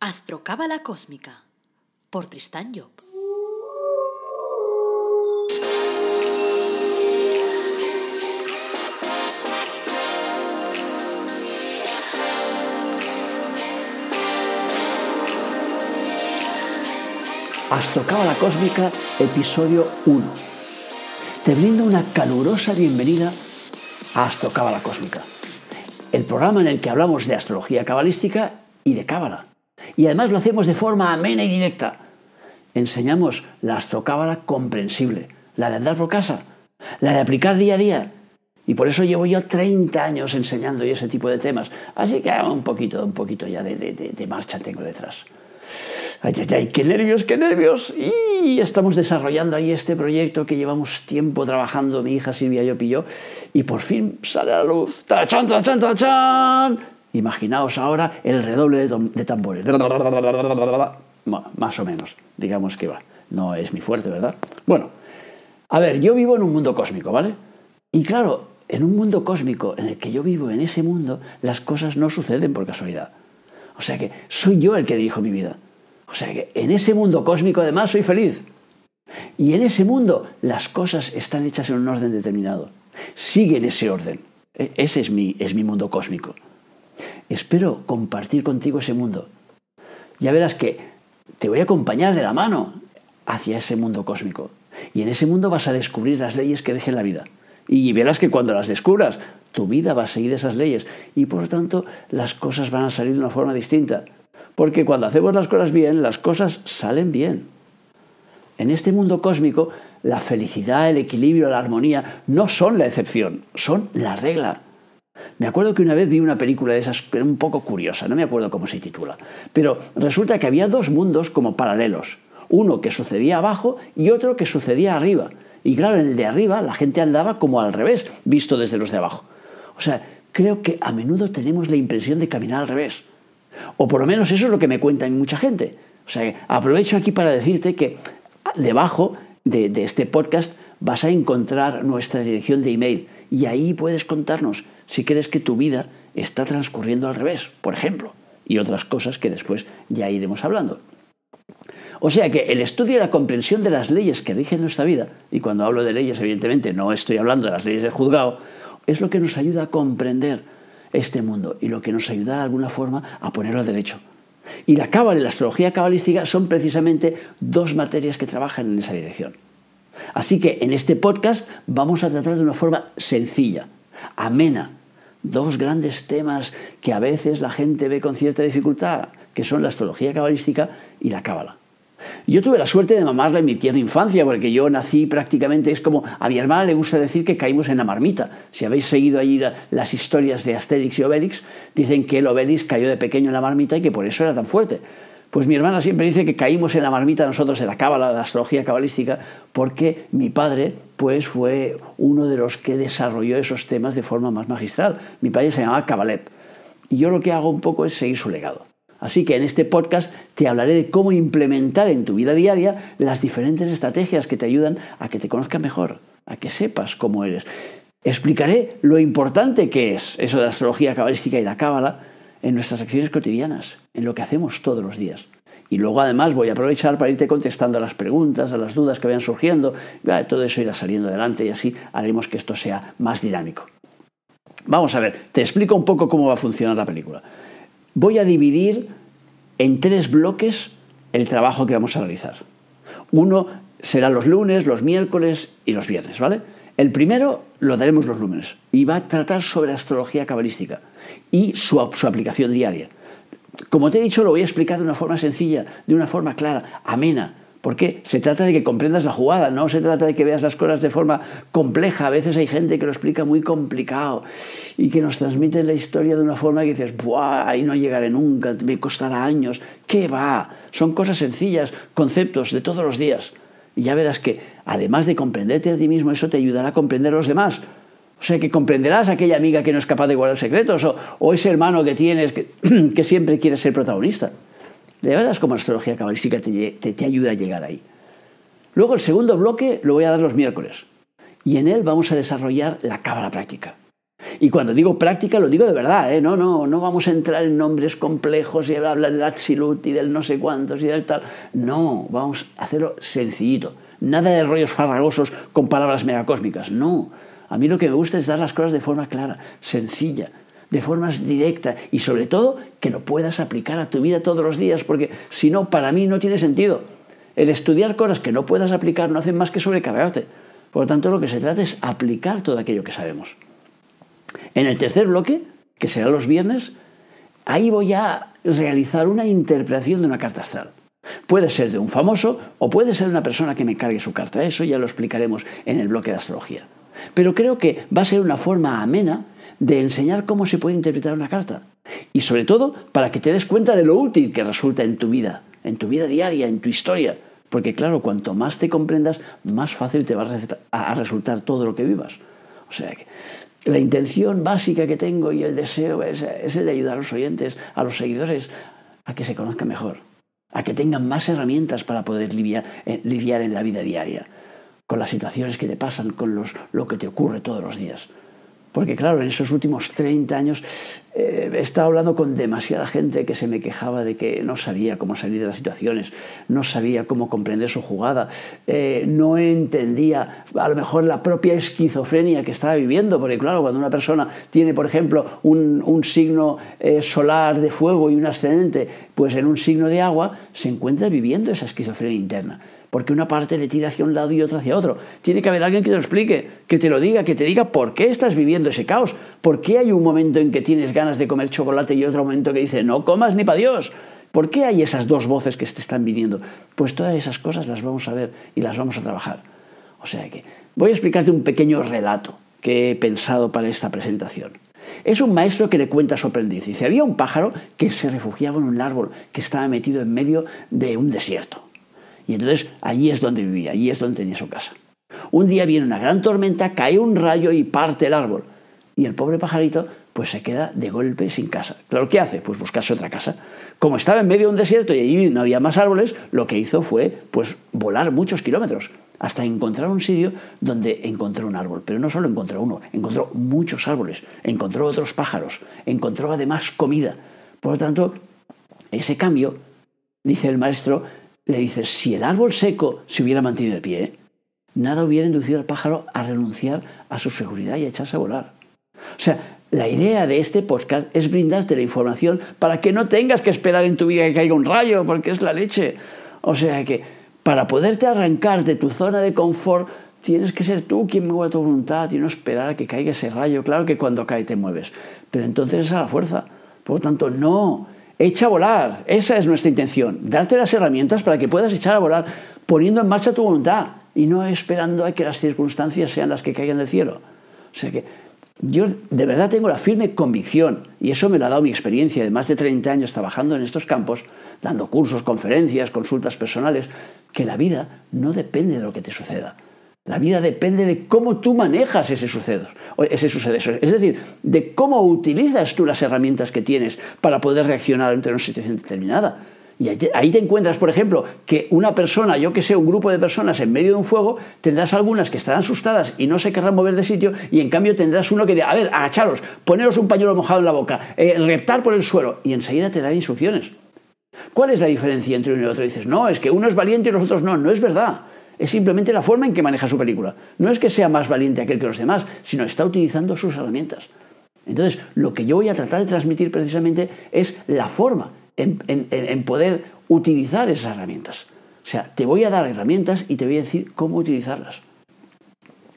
Astrocábala Cósmica por Tristán Job. Astrocábala Cósmica, episodio 1. Te brindo una calurosa bienvenida a Astrocábala Cósmica, el programa en el que hablamos de astrología cabalística y de cábala y además lo hacemos de forma amena y directa. Enseñamos la astrocábala comprensible, la de andar por casa, la de aplicar día a día. Y por eso llevo yo 30 años enseñando ese tipo de temas. Así que un poquito, un poquito ya de, de marcha tengo detrás. Ay, ay, ay, qué nervios, qué nervios. Y estamos desarrollando ahí este proyecto que llevamos tiempo trabajando mi hija Silvia y yo y Y por fin sale a la luz. ¡Tachan, tachan, tachan! Imaginaos ahora el redoble de, tambores. más o menos, digamos que va. No es mi fuerte, ¿verdad? Bueno, a ver, yo vivo en un mundo cósmico, ¿vale? Y claro, en un mundo cósmico en el que yo vivo, en ese mundo, las cosas no suceden por casualidad. O sea que soy yo el que dirijo mi vida. O sea que en ese mundo cósmico además soy feliz. Y en ese mundo las cosas están hechas en un orden determinado. Siguen ese orden. E, ese es mi, es mi mundo cósmico. Espero compartir contigo ese mundo. Ya verás que te voy a acompañar de la mano hacia ese mundo cósmico. Y en ese mundo vas a descubrir las leyes que rigen la vida. Y verás que cuando las descubras, tu vida va a seguir esas leyes. Y por lo tanto, las cosas van a salir de una forma distinta. Porque cuando hacemos las cosas bien, las cosas salen bien. En este mundo cósmico, la felicidad, el equilibrio, la armonía no son la excepción, son la regla. Me acuerdo que una vez vi una película de esas un poco curiosa, no me acuerdo cómo se titula, pero resulta que había dos mundos como paralelos, uno que sucedía abajo y otro que sucedía arriba. Y claro, en el de arriba la gente andaba como al revés, visto desde los de abajo. O sea, creo que a menudo tenemos la impresión de caminar al revés. O por lo menos eso es lo que me cuenta mucha gente. O sea, aprovecho aquí para decirte que debajo de, de este podcast vas a encontrar nuestra dirección de email y ahí puedes contarnos si crees que tu vida está transcurriendo al revés, por ejemplo, y otras cosas que después ya iremos hablando. O sea que el estudio y la comprensión de las leyes que rigen nuestra vida, y cuando hablo de leyes evidentemente no estoy hablando de las leyes del juzgado, es lo que nos ayuda a comprender este mundo y lo que nos ayuda de alguna forma a ponerlo a derecho. Y la cábala y la astrología cabalística son precisamente dos materias que trabajan en esa dirección. Así que en este podcast vamos a tratar de una forma sencilla, amena, dos grandes temas que a veces la gente ve con cierta dificultad, que son la astrología cabalística y la cábala. Yo tuve la suerte de mamarla en mi tierna infancia, porque yo nací prácticamente, es como a mi hermana le gusta decir que caímos en la marmita. Si habéis seguido allí las historias de Asterix y Obelix, dicen que el Obelix cayó de pequeño en la marmita y que por eso era tan fuerte. Pues mi hermana siempre dice que caímos en la marmita nosotros de la cábala, la astrología cabalística, porque mi padre pues fue uno de los que desarrolló esos temas de forma más magistral. Mi padre se llamaba Cabalep. Y yo lo que hago un poco es seguir su legado. Así que en este podcast te hablaré de cómo implementar en tu vida diaria las diferentes estrategias que te ayudan a que te conozcas mejor, a que sepas cómo eres. Explicaré lo importante que es eso de la astrología cabalística y la cábala en nuestras acciones cotidianas, en lo que hacemos todos los días. Y luego además voy a aprovechar para irte contestando a las preguntas, a las dudas que vayan surgiendo. Todo eso irá saliendo adelante y así haremos que esto sea más dinámico. Vamos a ver, te explico un poco cómo va a funcionar la película. Voy a dividir en tres bloques el trabajo que vamos a realizar. Uno será los lunes, los miércoles y los viernes, ¿vale? El primero lo daremos los lunes y va a tratar sobre astrología cabalística y su, aplicación diaria. Como te he dicho, lo voy a explicar de una forma sencilla, de una forma clara, amena, porque se trata de que comprendas la jugada, no se trata de que veas las cosas de forma compleja. A veces hay gente que lo explica muy complicado y que nos transmite la historia de una forma que dices, ¡buah! Ahí no llegaré nunca, me costará años. ¿Qué va? Son cosas sencillas, conceptos de todos los días. Y ya verás que, además de comprenderte a ti mismo, eso te ayudará a comprender a los demás. O sea, que comprenderás a aquella amiga que no es capaz de guardar secretos o, ese hermano que tienes que, siempre quiere ser protagonista. De verás cómo astrología cabalística te, te, ayuda a llegar ahí. Luego el segundo bloque lo voy a dar los miércoles y en él vamos a desarrollar la cábala práctica. Y cuando digo práctica, lo digo de verdad, ¿eh? no, no, no vamos a entrar en nombres complejos y hablar del axilut y del no sé cuántos y del tal. No, vamos a hacerlo sencillito. Nada de rollos farragosos con palabras megacósmicas. No. A mí lo que me gusta es dar las cosas de forma clara, sencilla, de forma directa y sobre todo que lo puedas aplicar a tu vida todos los días, porque si no, para mí no tiene sentido. El estudiar cosas que no puedas aplicar no hace más que sobrecargarte. Por lo tanto, lo que se trata es aplicar todo aquello que sabemos. En el tercer bloque, que será los viernes, ahí voy a realizar una interpretación de una carta astral. Puede ser de un famoso o puede ser de una persona que me cargue su carta. Eso ya lo explicaremos en el bloque de astrología. Pero creo que va a ser una forma amena de enseñar cómo se puede interpretar una carta. Y sobre todo para que te des cuenta de lo útil que resulta en tu vida, en tu vida diaria, en tu historia. Porque claro, cuanto más te comprendas, más fácil te va a resultar todo lo que vivas. O sea que la intención básica que tengo y el deseo es, el de ayudar a los oyentes, a los seguidores, a que se conozcan mejor, a que tengan más herramientas para poder lidiar, eh, lidiar en la vida diaria, con las situaciones que te pasan, con los, lo que te ocurre todos los días. Porque claro, en esos últimos 30 años eh, he estado hablando con demasiada gente que se me quejaba de que no sabía cómo salir de las situaciones, no sabía cómo comprender su jugada, eh, no entendía a lo mejor la propia esquizofrenia que estaba viviendo, porque claro, cuando una persona tiene, por ejemplo, un, signo eh, solar de fuego y un ascendente, pues en un signo de agua, se encuentra viviendo esa esquizofrenia interna porque una parte le tira hacia un lado y otra hacia otro. Tiene que haber alguien que te lo explique, que te lo diga, que te diga por qué estás viviendo ese caos, por qué hay un momento en que tienes ganas de comer chocolate y otro momento que dice no comas ni para Dios. ¿Por qué hay esas dos voces que te están viniendo? Pues todas esas cosas las vamos a ver y las vamos a trabajar. O sea que voy a explicarte un pequeño relato que he pensado para esta presentación. Es un maestro que le cuenta a su aprendiz. Dice, había un pájaro que se refugiaba en un árbol que estaba metido en medio de un desierto. Y entonces allí es donde vivía, allí es donde tenía su casa. Un día viene una gran tormenta, cae un rayo y parte el árbol. Y el pobre pajarito pues se queda de golpe sin casa. Claro, ¿qué hace? Pues buscarse otra casa. Como estaba en medio de un desierto y allí no había más árboles, lo que hizo fue pues volar muchos kilómetros hasta encontrar un sitio donde encontró un árbol. Pero no solo encontró uno, encontró muchos árboles, encontró otros pájaros, encontró además comida. Por lo tanto, ese cambio, dice el maestro, le dice, si el árbol seco se hubiera mantenido de pie, nada hubiera inducido al pájaro a renunciar a su seguridad y a echarse a volar. O sea, la idea de este podcast es brindarte la información para que no tengas que esperar en tu vida que caiga un rayo, porque es la leche. O sea que para poderte arrancar de tu zona de confort, tienes que ser tú quien mueva tu voluntad y no esperar a que caiga ese rayo. Claro que cuando cae te mueves, pero entonces es a la fuerza. Por lo tanto, no Echa a volar, esa es nuestra intención, darte las herramientas para que puedas echar a volar, poniendo en marcha tu voluntad y no esperando a que las circunstancias sean las que caigan del cielo. O sea que yo de verdad tengo la firme convicción, y eso me lo ha dado mi experiencia de más de 30 años trabajando en estos campos, dando cursos, conferencias, consultas personales, que la vida no depende de lo que te suceda la vida depende de cómo tú manejas ese suceso, ese suceso, es decir, de cómo utilizas tú las herramientas que tienes para poder reaccionar ante una situación determinada. Y ahí te, encuentras, por ejemplo, que una persona, yo que sé, un grupo de personas en medio de un fuego, tendrás algunas que estarán asustadas y no se querrán mover de sitio, y en cambio tendrás uno que dice, a ver, agacharos, poneros un pañuelo mojado en la boca, eh, reptar por el suelo, y enseguida te da instrucciones. ¿Cuál es la diferencia entre uno y otro? dices, no, es que uno es valiente y los otros no, no es verdad es simplemente la forma en que maneja su película. No es que sea más valiente aquel que los demás, sino está utilizando sus herramientas. Entonces, lo que yo voy a tratar de transmitir precisamente es la forma en, poder utilizar esas herramientas. O sea, te voy a dar herramientas y te voy a decir cómo utilizarlas.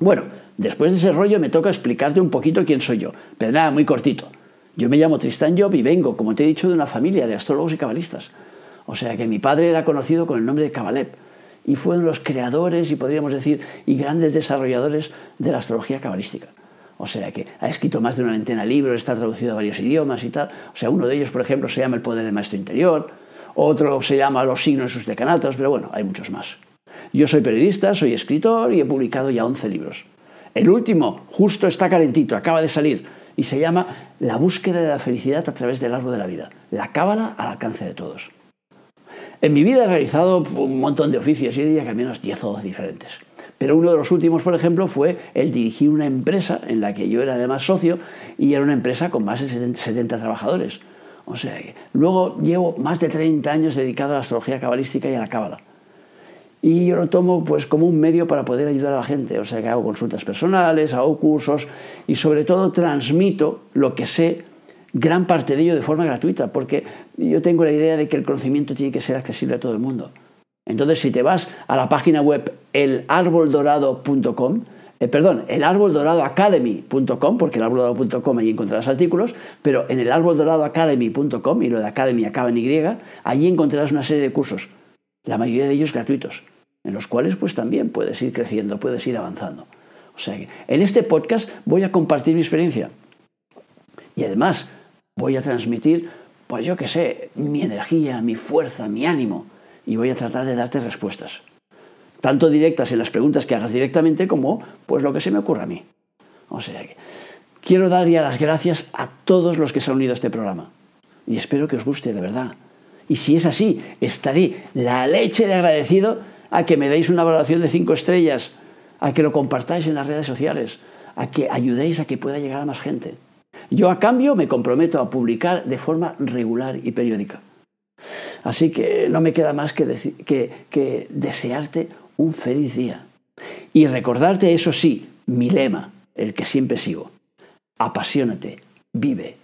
Bueno, después de ese rollo me toca explicarte un poquito quién soy yo, pero nada, muy cortito. Yo me llamo Tristan Job y vengo, como te he dicho, de una familia de astrólogos y cabalistas. O sea que mi padre era conocido con el nombre de Cabalep y fueron los creadores y podríamos decir y grandes desarrolladores de la astrología cabalística. O sea que ha escrito más de una veintena de libros, está traducido a varios idiomas y tal. O sea, uno de ellos, por ejemplo, se llama El poder del maestro interior, otro se llama Los signos y sus decanatos, pero bueno, hay muchos más. Yo soy periodista, soy escritor y he publicado ya 11 libros. El último, justo está calentito, acaba de salir y se llama La búsqueda de la felicidad a través del árbol de la vida. La cábala al alcance de todos. En mi vida he realizado un montón de oficios, yo diría que al menos 10 o 12 diferentes. Pero uno de los últimos, por ejemplo, fue el dirigir una empresa en la que yo era además socio y era una empresa con más de 70 trabajadores. O sea, luego llevo más de 30 años dedicado a la astrología cabalística y a la cábala. Y yo lo tomo pues como un medio para poder ayudar a la gente. O sea, hago consultas personales, hago cursos y sobre todo transmito lo que sé, gran parte de ello de forma gratuita, porque yo tengo la idea de que el conocimiento tiene que ser accesible a todo el mundo. Entonces, si te vas a la página web elarboldorado.com, eh, perdón, el academy.com, porque el arboldorado.com ahí encontrarás artículos, pero en el arboldorado.academy.com, y lo de academy acaba en Y, allí encontrarás una serie de cursos, la mayoría de ellos gratuitos, en los cuales pues también puedes ir creciendo, puedes ir avanzando. O sea que en este podcast voy a compartir mi experiencia y además voy a transmitir, pues yo qué sé, mi energía, mi fuerza, mi ánimo y voy a tratar de darte respuestas tanto directas en las preguntas que hagas directamente como pues lo que se me ocurra a mí. O sea quiero dar ya las gracias a todos los que se han unido a este programa y espero que os guste de verdad. Y si es así, estaré la leche de agradecido a que me deis una valoración de cinco estrellas, a que lo compartáis en las redes sociales, a que ayudéis a que pueda llegar a más gente. Yo a cambio me comprometo a publicar de forma regular y periódica. Así que no me queda más que, que, que desearte un feliz día. Y recordarte, eso sí, mi lema, el que siempre sigo. Apasionate, vive